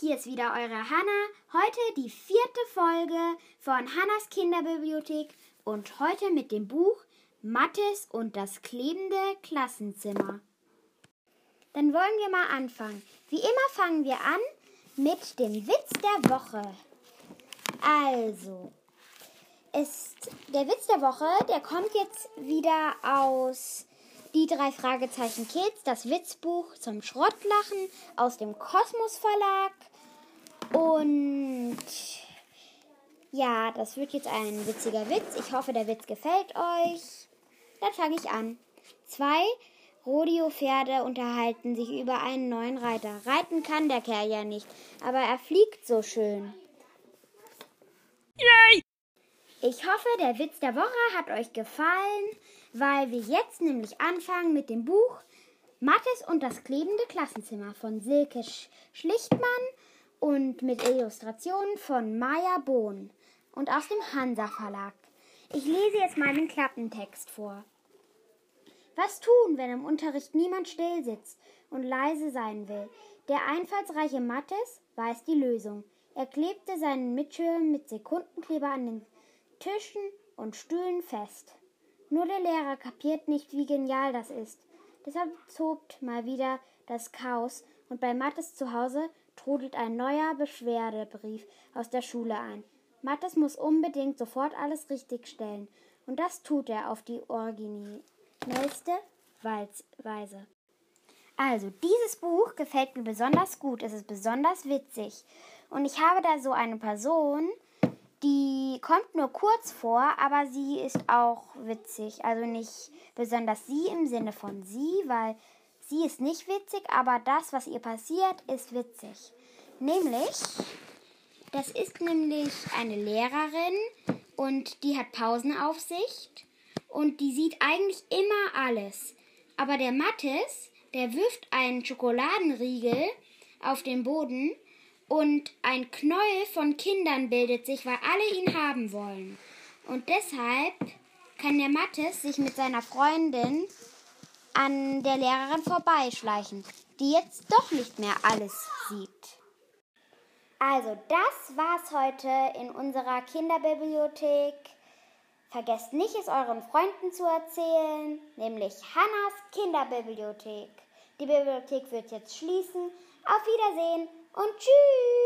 hier ist wieder eure Hanna. Heute die vierte Folge von Hannas Kinderbibliothek und heute mit dem Buch Mattes und das klebende Klassenzimmer. Dann wollen wir mal anfangen. Wie immer fangen wir an mit dem Witz der Woche. Also, ist der Witz der Woche, der kommt jetzt wieder aus die drei Fragezeichen Kids, das Witzbuch zum Schrottlachen aus dem Kosmos Verlag. Und ja, das wird jetzt ein witziger Witz. Ich hoffe, der Witz gefällt euch. Dann fange ich an. Zwei Rodeo-Pferde unterhalten sich über einen neuen Reiter. Reiten kann der Kerl ja nicht, aber er fliegt so schön. Yay! Ich hoffe, der Witz der Woche hat euch gefallen weil wir jetzt nämlich anfangen mit dem Buch Mattes und das klebende Klassenzimmer von Silke Schlichtmann und mit Illustrationen von Maya Bohn und aus dem Hansa Verlag. Ich lese jetzt meinen Klappentext vor. Was tun, wenn im Unterricht niemand still sitzt und leise sein will? Der einfallsreiche Mattes weiß die Lösung. Er klebte seinen Mitschülern mit Sekundenkleber an den Tischen und Stühlen fest. Nur der Lehrer kapiert nicht, wie genial das ist. Deshalb tobt mal wieder das Chaos und bei Mattes zu Hause trudelt ein neuer Beschwerdebrief aus der Schule ein. Mattes muss unbedingt sofort alles richtigstellen und das tut er auf die originellste Weise. Also, dieses Buch gefällt mir besonders gut. Es ist besonders witzig. Und ich habe da so eine Person, die kommt nur kurz vor, aber sie ist auch witzig. Also nicht besonders sie im Sinne von sie, weil sie ist nicht witzig, aber das, was ihr passiert, ist witzig. Nämlich, das ist nämlich eine Lehrerin und die hat Pausenaufsicht und die sieht eigentlich immer alles. Aber der Mattes, der wirft einen Schokoladenriegel auf den Boden und ein Knäuel von Kindern bildet sich, weil alle ihn haben wollen. Und deshalb kann der Mattes sich mit seiner Freundin an der Lehrerin vorbeischleichen, die jetzt doch nicht mehr alles sieht. Also, das war's heute in unserer Kinderbibliothek. Vergesst nicht, es euren Freunden zu erzählen, nämlich Hannas Kinderbibliothek. Die Bibliothek wird jetzt schließen. Auf Wiedersehen und tschüss.